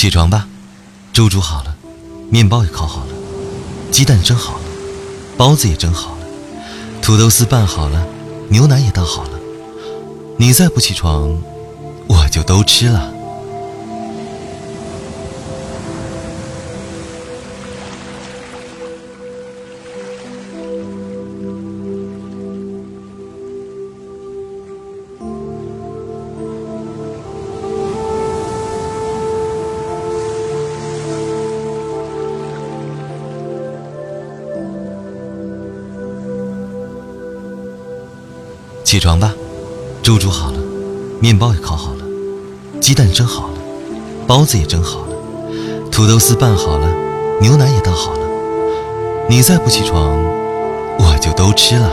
起床吧，粥煮好了，面包也烤好了，鸡蛋蒸好了，包子也蒸好了，土豆丝拌好了，牛奶也倒好了。你再不起床，我就都吃了。起床吧，粥煮好了，面包也烤好了，鸡蛋蒸好了，包子也蒸好了，土豆丝拌好了，牛奶也倒好了。你再不起床，我就都吃了。